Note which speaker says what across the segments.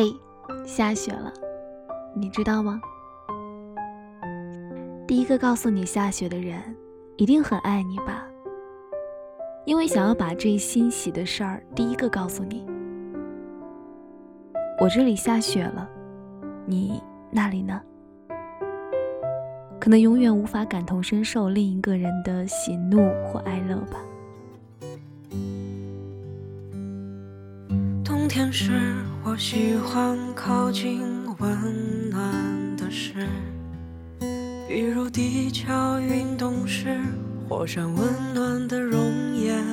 Speaker 1: 嘿，下雪了，你知道吗？第一个告诉你下雪的人，一定很爱你吧？因为想要把这欣喜的事儿第一个告诉你。我这里下雪了，你那里呢？可能永远无法感同身受另一个人的喜怒或哀乐吧。
Speaker 2: 天时，我喜欢靠近温暖的事，比如地壳运动时，火山温暖的熔岩。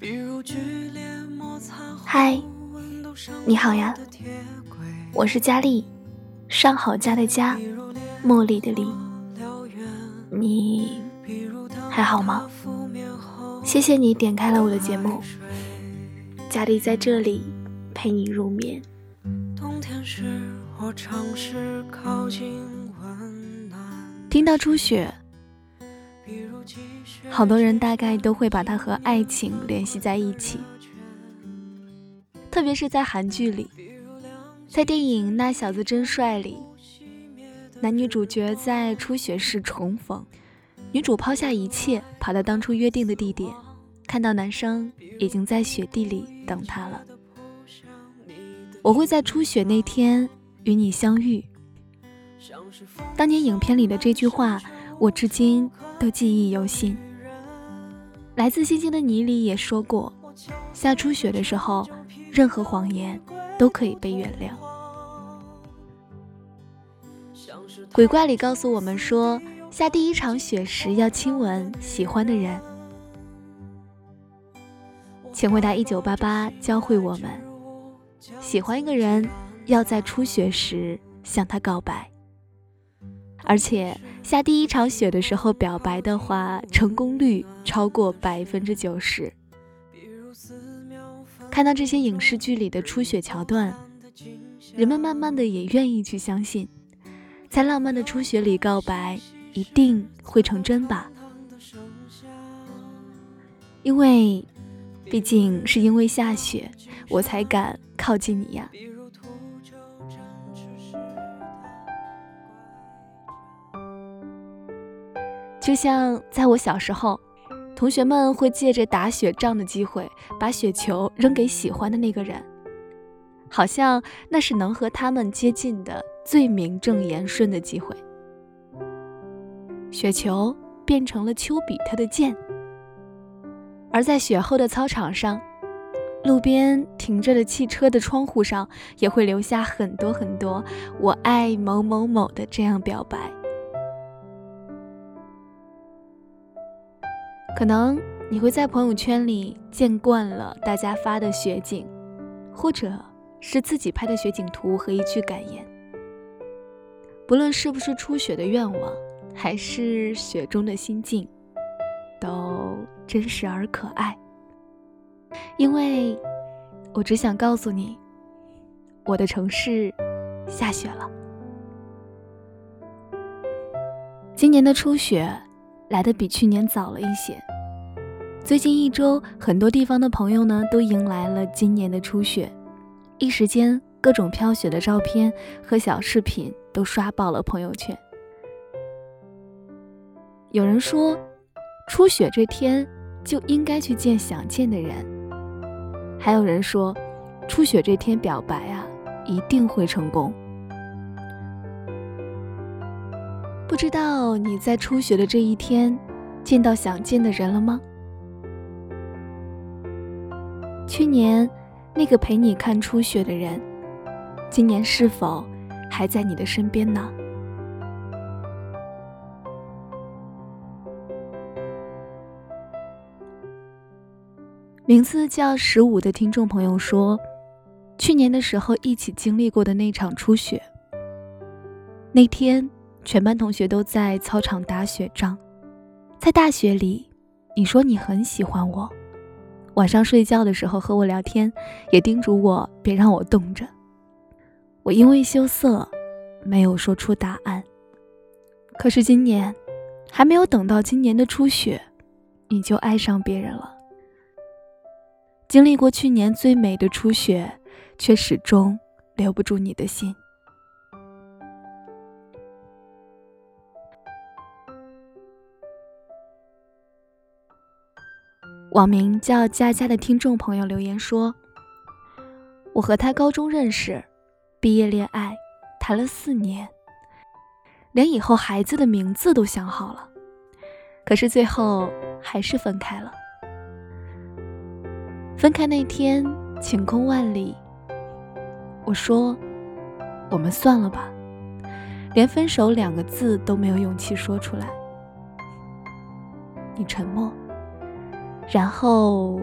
Speaker 2: 比如剧烈摩擦后
Speaker 1: 嗨
Speaker 2: 温度上
Speaker 1: 你好呀
Speaker 2: 的铁轨
Speaker 1: 我是佳丽，上好佳的佳，茉莉的莉。你还好吗谢谢你点开了我的节目，佳丽在这里陪你入眠。
Speaker 2: 冬天时，我尝试靠近温暖，
Speaker 1: 听到初雪，好多人大概都会把它和爱情联系在一起，特别是在韩剧里，在电影《那小子真帅》里，男女主角在初雪时重逢，女主抛下一切，跑到当初约定的地点，看到男生已经在雪地里等他了。我会在初雪那天与你相遇。当年影片里的这句话，我至今都记忆犹新。来自星星的你里也说过，下初雪的时候，任何谎言都可以被原谅。鬼怪里告诉我们说，下第一场雪时要亲吻喜欢的人。请回答一九八八教会我们，喜欢一个人要在初雪时向他告白。而且下第一场雪的时候表白的话，成功率超过百分之九十。看到这些影视剧里的初雪桥段，人们慢慢的也愿意去相信，在浪漫的初雪里告白一定会成真吧？因为，毕竟是因为下雪，我才敢靠近你呀。就像在我小时候，同学们会借着打雪仗的机会，把雪球扔给喜欢的那个人，好像那是能和他们接近的最名正言顺的机会。雪球变成了丘比特的箭，而在雪后的操场上，路边停着的汽车的窗户上，也会留下很多很多“我爱某某某”的这样表白。可能你会在朋友圈里见惯了大家发的雪景，或者是自己拍的雪景图和一句感言。不论是不是初雪的愿望，还是雪中的心境，都真实而可爱。因为，我只想告诉你，我的城市下雪了。今年的初雪来的比去年早了一些。最近一周，很多地方的朋友呢都迎来了今年的初雪，一时间各种飘雪的照片和小视频都刷爆了朋友圈。有人说，初雪这天就应该去见想见的人；还有人说，初雪这天表白啊一定会成功。不知道你在初雪的这一天见到想见的人了吗？去年那个陪你看初雪的人，今年是否还在你的身边呢？名字叫十五的听众朋友说，去年的时候一起经历过的那场初雪，那天全班同学都在操场打雪仗，在大雪里，你说你很喜欢我。晚上睡觉的时候和我聊天，也叮嘱我别让我冻着。我因为羞涩，没有说出答案。可是今年，还没有等到今年的初雪，你就爱上别人了。经历过去年最美的初雪，却始终留不住你的心。网名叫佳佳的听众朋友留言说：“我和他高中认识，毕业恋爱，谈了四年，连以后孩子的名字都想好了，可是最后还是分开了。分开那天，晴空万里。我说，我们算了吧，连分手两个字都没有勇气说出来。你沉默。”然后，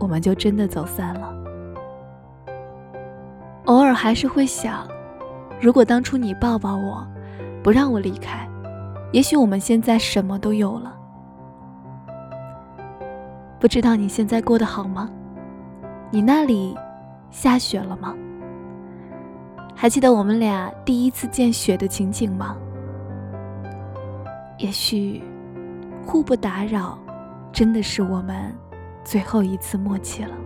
Speaker 1: 我们就真的走散了。偶尔还是会想，如果当初你抱抱我，不让我离开，也许我们现在什么都有了。不知道你现在过得好吗？你那里下雪了吗？还记得我们俩第一次见雪的情景吗？也许，互不打扰。真的是我们最后一次默契了。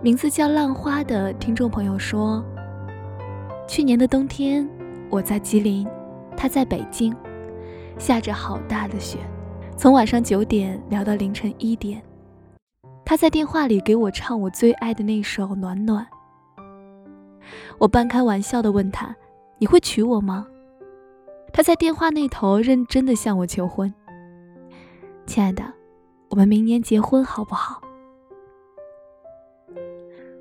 Speaker 1: 名字叫浪花的听众朋友说：“去年的冬天，我在吉林，他在北京，下着好大的雪，从晚上九点聊到凌晨一点。他在电话里给我唱我最爱的那首《暖暖》。我半开玩笑的问他：‘你会娶我吗？’”他在电话那头认真的向我求婚，亲爱的，我们明年结婚好不好？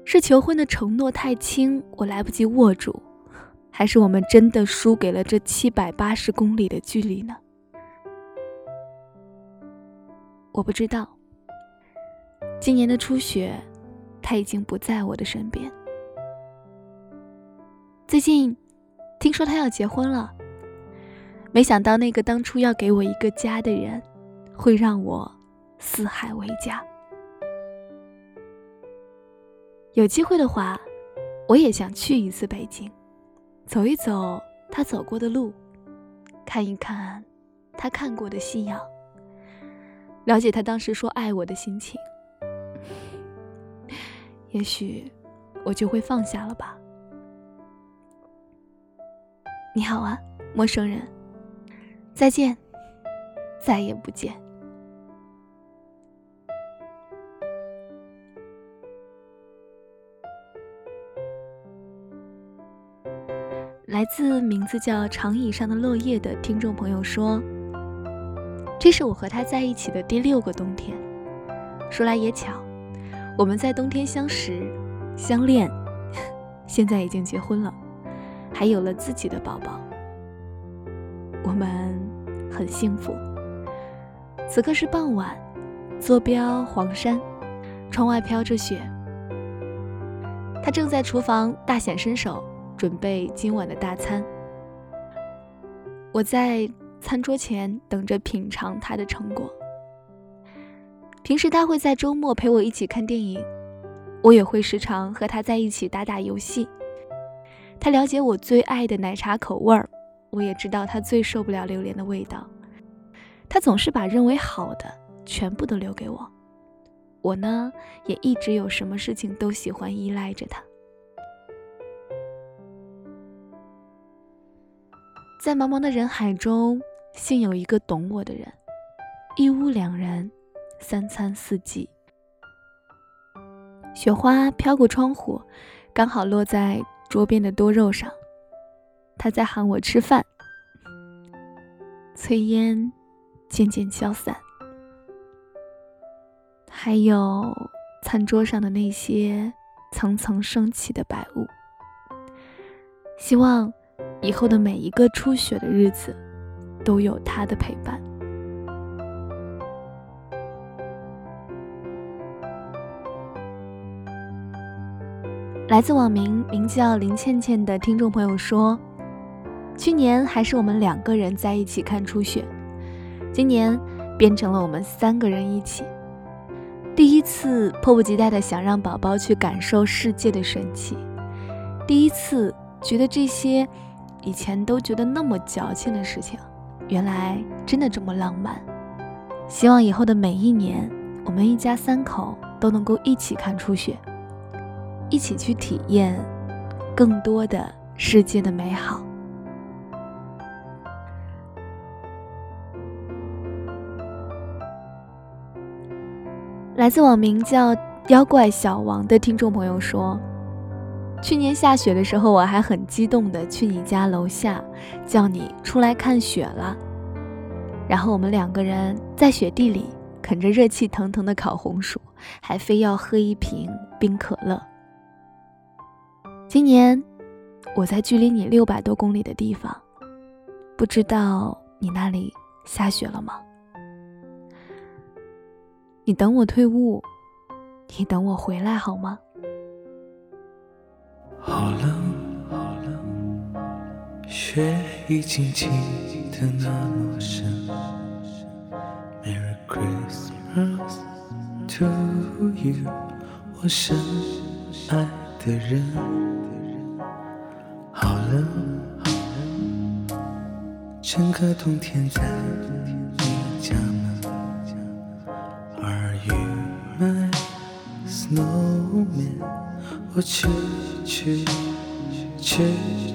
Speaker 1: 是求婚的承诺太轻，我来不及握住，还是我们真的输给了这七百八十公里的距离呢？我不知道。今年的初雪，他已经不在我的身边。最近，听说他要结婚了。没想到那个当初要给我一个家的人，会让我四海为家。有机会的话，我也想去一次北京，走一走他走过的路，看一看他看过的夕阳，了解他当时说爱我的心情。也许我就会放下了吧。你好啊，陌生人。再见，再也不见。来自名字叫“长椅上的落叶”的听众朋友说：“这是我和他在一起的第六个冬天。说来也巧，我们在冬天相识、相恋，现在已经结婚了，还有了自己的宝宝。我们。”很幸福。此刻是傍晚，坐标黄山，窗外飘着雪。他正在厨房大显身手，准备今晚的大餐。我在餐桌前等着品尝他的成果。平时他会在周末陪我一起看电影，我也会时常和他在一起打打游戏。他了解我最爱的奶茶口味儿。我也知道他最受不了榴莲的味道，他总是把认为好的全部都留给我。我呢，也一直有什么事情都喜欢依赖着他。在茫茫的人海中，幸有一个懂我的人，一屋两人，三餐四季。雪花飘过窗户，刚好落在桌边的多肉上。他在喊我吃饭，炊烟渐渐消散，还有餐桌上的那些层层升起的白雾。希望以后的每一个初雪的日子，都有他的陪伴。来自网名名叫林倩倩的听众朋友说。去年还是我们两个人在一起看初雪，今年变成了我们三个人一起。第一次迫不及待的想让宝宝去感受世界的神奇，第一次觉得这些以前都觉得那么矫情的事情，原来真的这么浪漫。希望以后的每一年，我们一家三口都能够一起看初雪，一起去体验更多的世界的美好。来自网名叫“妖怪小王”的听众朋友说：“去年下雪的时候，我还很激动的去你家楼下，叫你出来看雪了。然后我们两个人在雪地里啃着热气腾腾的烤红薯，还非要喝一瓶冰可乐。今年我在距离你六百多公里的地方，不知道你那里下雪了吗？”你等我退伍，你等我回来好吗？
Speaker 2: 好冷，好冷，雪已经积得那么深。Merry Christmas to you，我深爱的人。好冷，好冷，整个冬天在你家门。Are you my snow？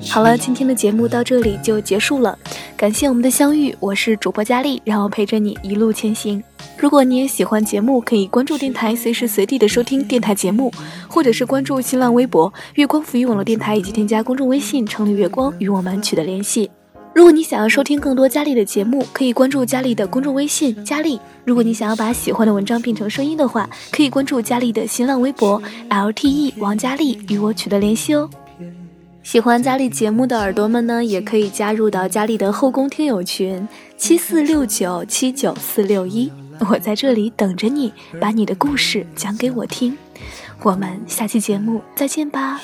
Speaker 1: 好了，今天的节目到这里就结束了，感谢我们的相遇，我是主播佳丽，让我陪着你一路前行。如果你也喜欢节目，可以关注电台，随时随地的收听电台节目，或者是关注新浪微博“月光浮语网络电台”，以及添加公众微信“城里月光”与我们取得联系。如果你想要收听更多佳丽的节目，可以关注佳丽的公众微信“佳丽”。如果你想要把喜欢的文章变成声音的话，可以关注佳丽的新浪微博 “LTE 王佳丽”与我取得联系哦。喜欢佳丽节目的耳朵们呢，也可以加入到佳丽的后宫听友群七四六九七九四六一，我在这里等着你，把你的故事讲给我听。我们下期节目再见吧。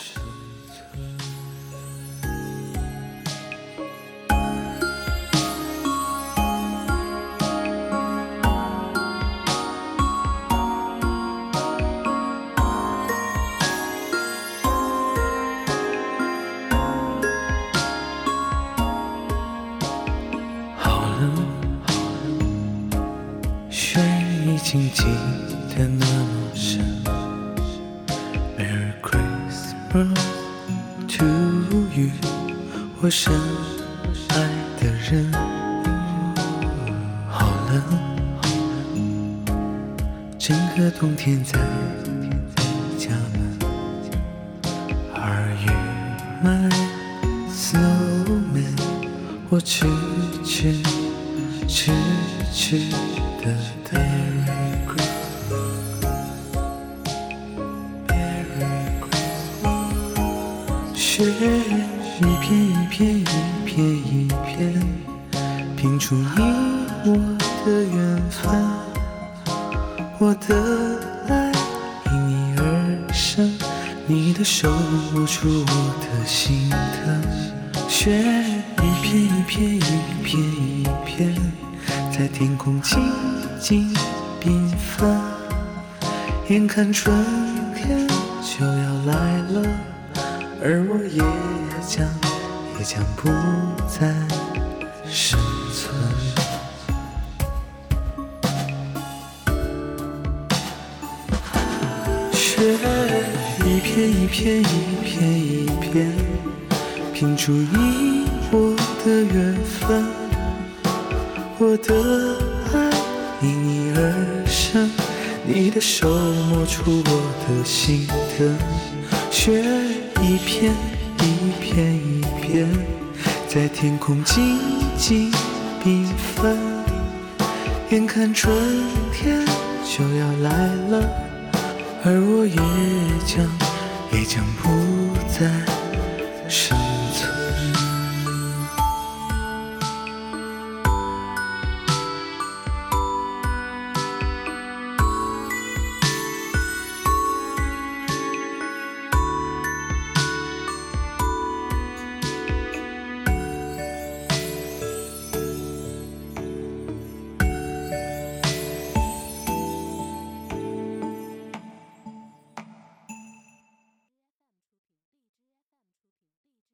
Speaker 2: 深爱的人。好冷，好冷，整个冬天在家门。Are you my snowman？我痴痴痴痴的等。雪一片一片一片一片，拼出你我的缘分。我的爱因你而生，你的手摸出我的心疼。雪一片一片一片一片，在天空静静缤纷。眼看春天就要来了。而我也将也将不再生存。雪一片一片一片一片，拼出你我的缘分。我的爱因你而生，你的手摸出我的心疼。雪。一片一片一片，在天空静静缤纷。眼看春天就要来了，而我也将也将不再生。